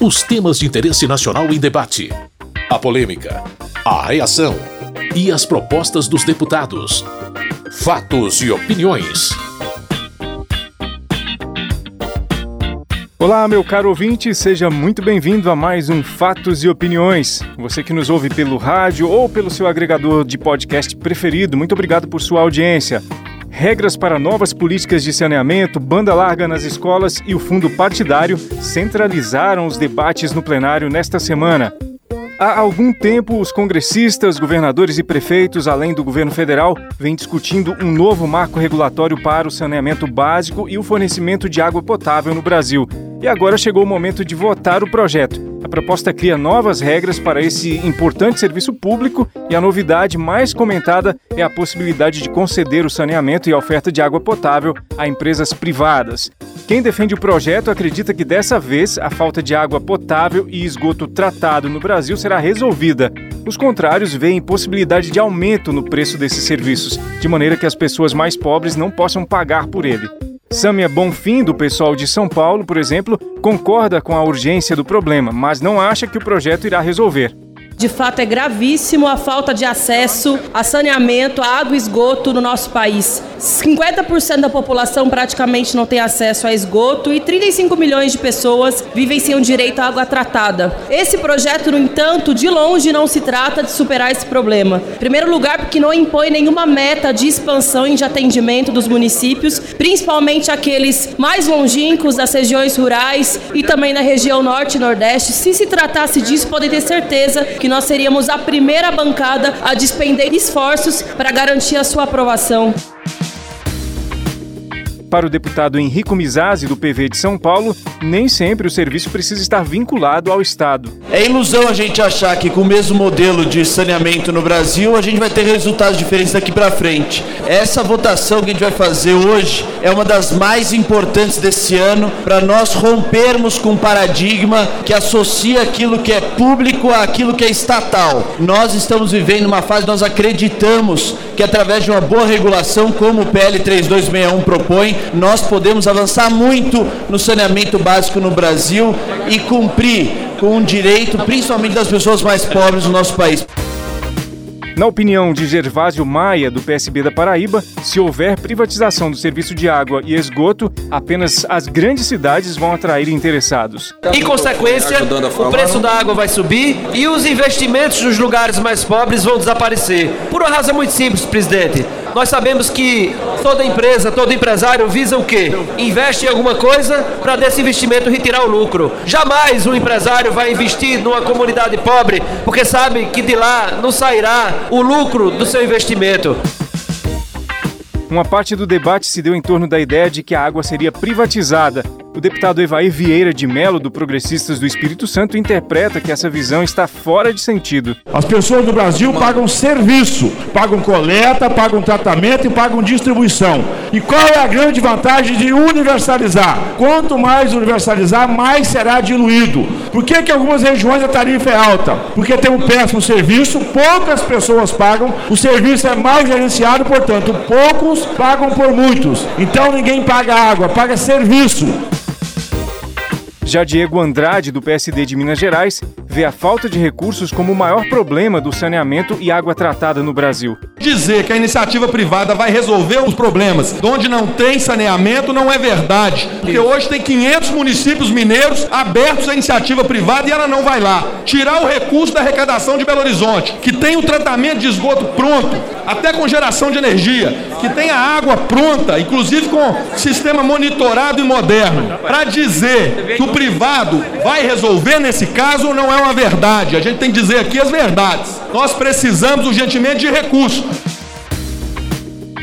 Os temas de interesse nacional em debate. A polêmica. A reação. E as propostas dos deputados. Fatos e opiniões. Olá, meu caro ouvinte, seja muito bem-vindo a mais um Fatos e Opiniões. Você que nos ouve pelo rádio ou pelo seu agregador de podcast preferido, muito obrigado por sua audiência. Regras para novas políticas de saneamento, banda larga nas escolas e o fundo partidário centralizaram os debates no plenário nesta semana. Há algum tempo, os congressistas, governadores e prefeitos, além do governo federal, vêm discutindo um novo marco regulatório para o saneamento básico e o fornecimento de água potável no Brasil. E agora chegou o momento de votar o projeto. A proposta cria novas regras para esse importante serviço público e a novidade mais comentada é a possibilidade de conceder o saneamento e a oferta de água potável a empresas privadas. Quem defende o projeto acredita que dessa vez a falta de água potável e esgoto tratado no Brasil será resolvida. Os contrários veem possibilidade de aumento no preço desses serviços, de maneira que as pessoas mais pobres não possam pagar por ele. Sâmia Bonfim, do pessoal de São Paulo, por exemplo, concorda com a urgência do problema, mas não acha que o projeto irá resolver. De fato, é gravíssimo a falta de acesso a saneamento, a água e esgoto no nosso país. 50% da população praticamente não tem acesso a esgoto e 35 milhões de pessoas vivem sem o direito à água tratada. Esse projeto, no entanto, de longe não se trata de superar esse problema. Em primeiro lugar, porque não impõe nenhuma meta de expansão e de atendimento dos municípios, principalmente aqueles mais longínquos das regiões rurais e também na região norte e nordeste. Se se tratasse disso, podem ter certeza que nós seríamos a primeira bancada a despender esforços para garantir a sua aprovação. Para o deputado Henrico Mizazzi, do PV de São Paulo, nem sempre o serviço precisa estar vinculado ao Estado. É ilusão a gente achar que com o mesmo modelo de saneamento no Brasil a gente vai ter resultados diferentes daqui para frente. Essa votação que a gente vai fazer hoje é uma das mais importantes desse ano para nós rompermos com um paradigma que associa aquilo que é público àquilo que é estatal. Nós estamos vivendo uma fase, nós acreditamos que através de uma boa regulação, como o PL 3261 propõe, nós podemos avançar muito no saneamento básico no Brasil e cumprir com o direito, principalmente das pessoas mais pobres do nosso país. Na opinião de Gervásio Maia, do PSB da Paraíba, se houver privatização do serviço de água e esgoto, apenas as grandes cidades vão atrair interessados. Em consequência, o preço da água vai subir e os investimentos nos lugares mais pobres vão desaparecer. Por uma razão muito simples, presidente. Nós sabemos que toda empresa, todo empresário visa o quê? Investe em alguma coisa para desse investimento retirar o lucro. Jamais um empresário vai investir numa comunidade pobre porque sabe que de lá não sairá o lucro do seu investimento. Uma parte do debate se deu em torno da ideia de que a água seria privatizada o deputado Evair Vieira de Melo, do Progressistas do Espírito Santo, interpreta que essa visão está fora de sentido. As pessoas do Brasil pagam serviço, pagam coleta, pagam tratamento e pagam distribuição. E qual é a grande vantagem de universalizar? Quanto mais universalizar, mais será diluído. Por que, que algumas regiões a tarifa é alta? Porque tem um péssimo serviço, poucas pessoas pagam, o serviço é mal gerenciado, portanto, poucos pagam por muitos. Então ninguém paga água, paga serviço. Já Diego Andrade, do PSD de Minas Gerais, vê a falta de recursos como o maior problema do saneamento e água tratada no Brasil. Dizer que a iniciativa privada vai resolver os problemas onde não tem saneamento não é verdade. Porque hoje tem 500 municípios mineiros abertos à iniciativa privada e ela não vai lá. Tirar o recurso da arrecadação de Belo Horizonte, que tem o tratamento de esgoto pronto, até com geração de energia, que tem a água pronta, inclusive com sistema monitorado e moderno, para dizer que o privado vai resolver nesse caso não é uma verdade. A gente tem que dizer aqui as verdades. Nós precisamos urgentemente de recursos.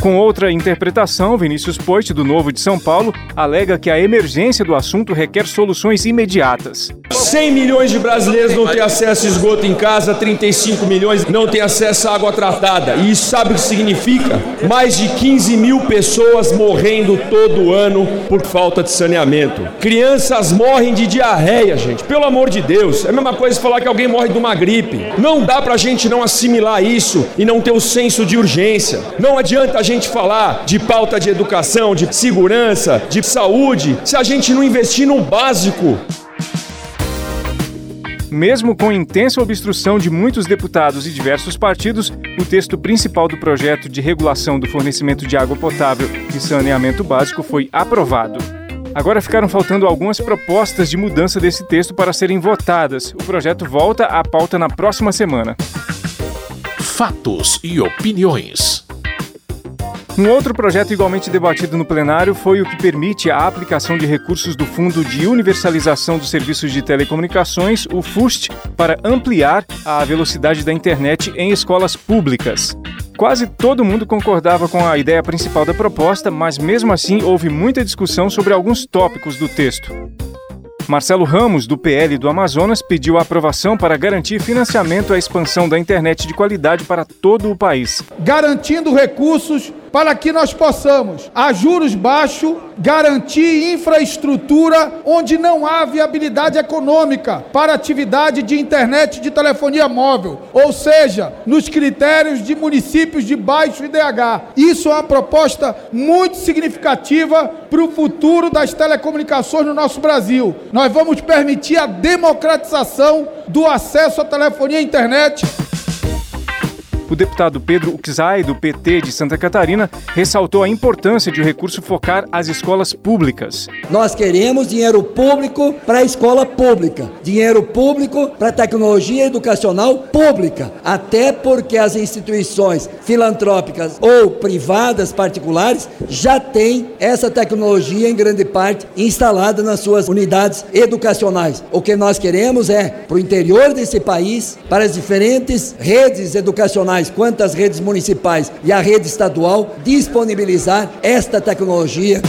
Com outra interpretação, Vinícius Poit, do Novo de São Paulo, alega que a emergência do assunto requer soluções imediatas. 100 milhões de brasileiros não têm acesso a esgoto em casa, 35 milhões não têm acesso à água tratada. E isso sabe o que significa? Mais de 15 mil pessoas morrendo todo ano por falta de saneamento. Crianças morrem de diarreia, gente. Pelo amor de Deus. É a mesma coisa falar que alguém morre de uma gripe. Não dá pra gente não assimilar isso e não ter o senso de urgência. Não adianta a gente falar de pauta de educação, de segurança, de saúde, se a gente não investir no básico. Mesmo com intensa obstrução de muitos deputados e diversos partidos, o texto principal do projeto de regulação do fornecimento de água potável e saneamento básico foi aprovado. Agora ficaram faltando algumas propostas de mudança desse texto para serem votadas. O projeto volta à pauta na próxima semana. Fatos e opiniões. Um outro projeto igualmente debatido no plenário foi o que permite a aplicação de recursos do Fundo de Universalização dos Serviços de Telecomunicações, o FUST, para ampliar a velocidade da internet em escolas públicas. Quase todo mundo concordava com a ideia principal da proposta, mas mesmo assim houve muita discussão sobre alguns tópicos do texto. Marcelo Ramos, do PL do Amazonas, pediu a aprovação para garantir financiamento à expansão da internet de qualidade para todo o país. Garantindo recursos para que nós possamos, a juros baixos, garantir infraestrutura onde não há viabilidade econômica para atividade de internet de telefonia móvel, ou seja, nos critérios de municípios de baixo IDH. Isso é uma proposta muito significativa para o futuro das telecomunicações no nosso Brasil. Nós vamos permitir a democratização do acesso à telefonia e internet o deputado Pedro Uxai, do PT de Santa Catarina, ressaltou a importância de o recurso focar as escolas públicas. Nós queremos dinheiro público para a escola pública, dinheiro público para a tecnologia educacional pública, até porque as instituições filantrópicas ou privadas particulares já têm essa tecnologia em grande parte instalada nas suas unidades educacionais. O que nós queremos é para o interior desse país, para as diferentes redes educacionais nacionais quanto as redes municipais e a rede estadual disponibilizar esta tecnologia.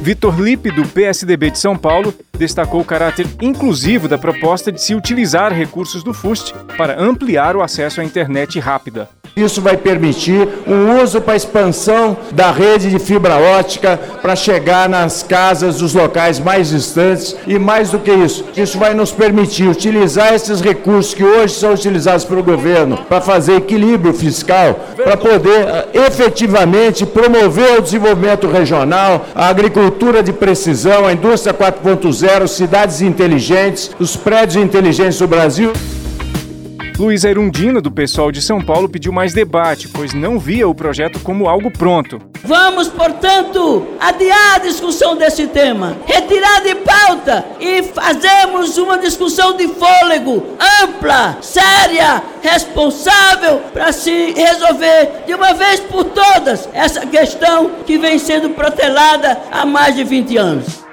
Vitor Lipe, do PSDB de São Paulo, destacou o caráter inclusivo da proposta de se utilizar recursos do FUST para ampliar o acesso à internet rápida. Isso vai permitir um uso para expansão da rede de fibra ótica para chegar nas casas dos locais mais distantes e mais do que isso, isso vai nos permitir utilizar esses recursos que hoje são utilizados pelo governo para fazer equilíbrio fiscal, para poder eh, efetivamente promover o desenvolvimento regional, a agricultura de precisão, a indústria 4.0, cidades inteligentes, os prédios inteligentes do Brasil. Luísa Erundina, do pessoal de São Paulo, pediu mais debate, pois não via o projeto como algo pronto. Vamos, portanto, adiar a discussão desse tema, retirar de pauta e fazermos uma discussão de fôlego ampla, séria, responsável para se resolver de uma vez por todas essa questão que vem sendo protelada há mais de 20 anos.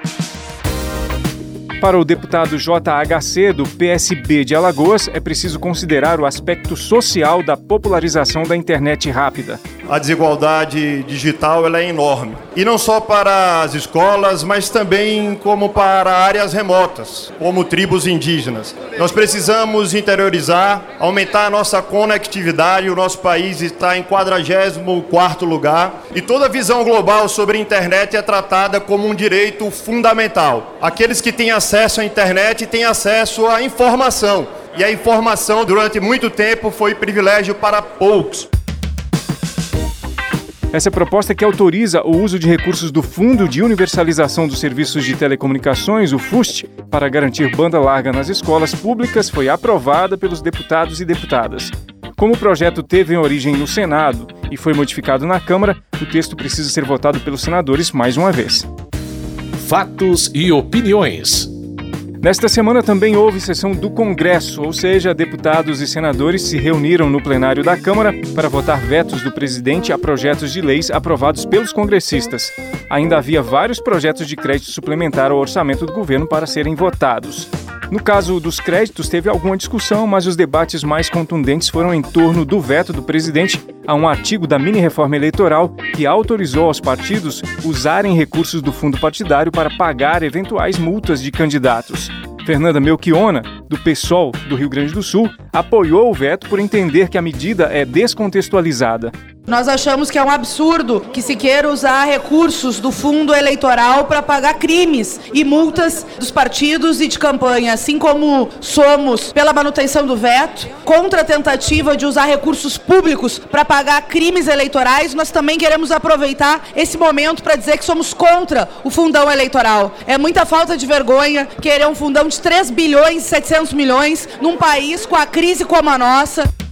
Para o deputado JHC do PSB de Alagoas, é preciso considerar o aspecto social da popularização da internet rápida. A desigualdade digital ela é enorme. E não só para as escolas, mas também como para áreas remotas, como tribos indígenas. Nós precisamos interiorizar, aumentar a nossa conectividade. O nosso país está em 44º lugar. E toda a visão global sobre a internet é tratada como um direito fundamental. Aqueles que têm acesso à internet tem acesso à informação. E a informação, durante muito tempo, foi privilégio para poucos. Essa proposta que autoriza o uso de recursos do Fundo de Universalização dos Serviços de Telecomunicações, o FUST, para garantir banda larga nas escolas públicas foi aprovada pelos deputados e deputadas. Como o projeto teve origem no Senado e foi modificado na Câmara, o texto precisa ser votado pelos senadores mais uma vez. Fatos e opiniões. Nesta semana também houve sessão do Congresso, ou seja, deputados e senadores se reuniram no plenário da Câmara para votar vetos do presidente a projetos de leis aprovados pelos congressistas. Ainda havia vários projetos de crédito suplementar ao orçamento do governo para serem votados. No caso dos créditos, teve alguma discussão, mas os debates mais contundentes foram em torno do veto do presidente a um artigo da mini-reforma eleitoral que autorizou aos partidos usarem recursos do fundo partidário para pagar eventuais multas de candidatos. Fernanda Melchiona, do PSOL do Rio Grande do Sul, apoiou o veto por entender que a medida é descontextualizada. Nós achamos que é um absurdo que se queira usar recursos do fundo eleitoral para pagar crimes e multas dos partidos e de campanha, assim como somos pela manutenção do veto, contra a tentativa de usar recursos públicos para pagar crimes eleitorais, nós também queremos aproveitar esse momento para dizer que somos contra o fundão eleitoral. É muita falta de vergonha querer um fundão de 3 bilhões e 700 milhões num país com a crise como a nossa.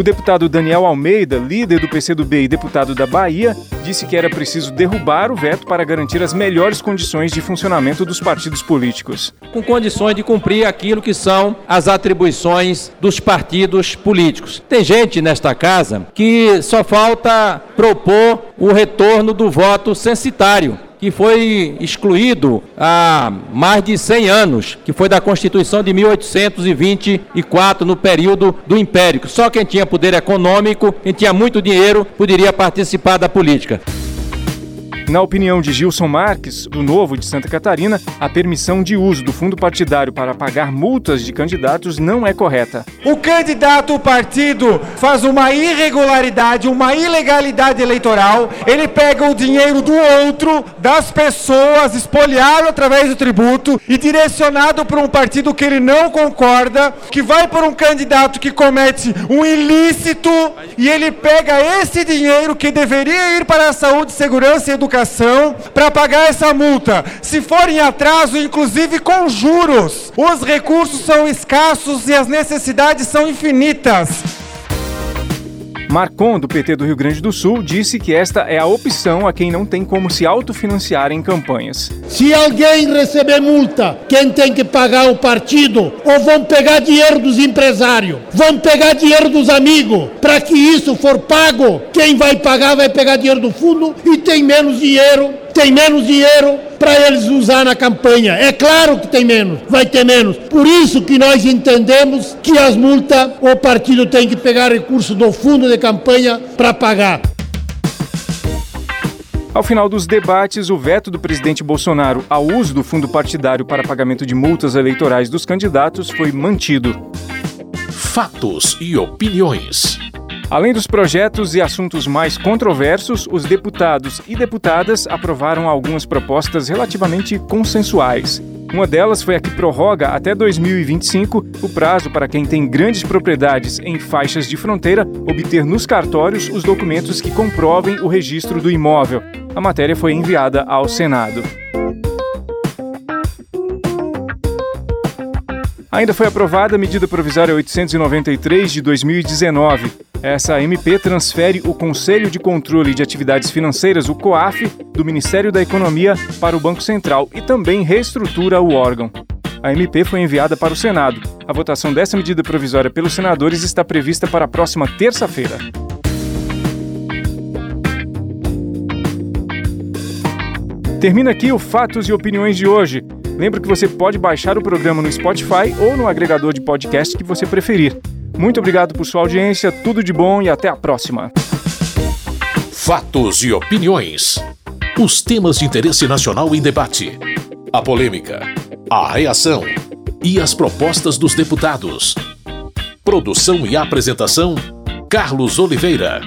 O deputado Daniel Almeida, líder do PCdoB e deputado da Bahia, disse que era preciso derrubar o veto para garantir as melhores condições de funcionamento dos partidos políticos. Com condições de cumprir aquilo que são as atribuições dos partidos políticos. Tem gente nesta casa que só falta propor o retorno do voto censitário que foi excluído há mais de 100 anos, que foi da Constituição de 1824, no período do Império. Só quem tinha poder econômico, quem tinha muito dinheiro, poderia participar da política. Na opinião de Gilson Marques, do Novo de Santa Catarina, a permissão de uso do fundo partidário para pagar multas de candidatos não é correta. O candidato, o partido, faz uma irregularidade, uma ilegalidade eleitoral, ele pega o dinheiro do outro, das pessoas, espoliado através do tributo e direcionado para um partido que ele não concorda, que vai por um candidato que comete um ilícito e ele pega esse dinheiro que deveria ir para a saúde, segurança e educação para pagar essa multa. Se for em atraso, inclusive com juros, os recursos são escassos e as necessidades são infinitas. Marcon, do PT do Rio Grande do Sul, disse que esta é a opção a quem não tem como se autofinanciar em campanhas. Se alguém receber multa, quem tem que pagar o partido? Ou vão pegar dinheiro dos empresários? Vão pegar dinheiro dos amigos? Para que isso for pago, quem vai pagar vai pegar dinheiro do fundo e tem menos dinheiro tem menos dinheiro para eles usar na campanha. É claro que tem menos, vai ter menos. Por isso que nós entendemos que as multas o partido tem que pegar recurso do fundo de campanha para pagar. Ao final dos debates, o veto do presidente Bolsonaro ao uso do fundo partidário para pagamento de multas eleitorais dos candidatos foi mantido. Fatos e opiniões. Além dos projetos e assuntos mais controversos, os deputados e deputadas aprovaram algumas propostas relativamente consensuais. Uma delas foi a que prorroga até 2025 o prazo para quem tem grandes propriedades em faixas de fronteira obter nos cartórios os documentos que comprovem o registro do imóvel. A matéria foi enviada ao Senado. Ainda foi aprovada a medida provisória 893 de 2019. Essa MP transfere o Conselho de Controle de Atividades Financeiras, o COAF, do Ministério da Economia para o Banco Central e também reestrutura o órgão. A MP foi enviada para o Senado. A votação dessa medida provisória pelos senadores está prevista para a próxima terça-feira. Termina aqui o Fatos e Opiniões de hoje. Lembro que você pode baixar o programa no Spotify ou no agregador de podcast que você preferir. Muito obrigado por sua audiência, tudo de bom e até a próxima. Fatos e opiniões. Os temas de interesse nacional em debate. A polêmica, a reação e as propostas dos deputados. Produção e apresentação: Carlos Oliveira.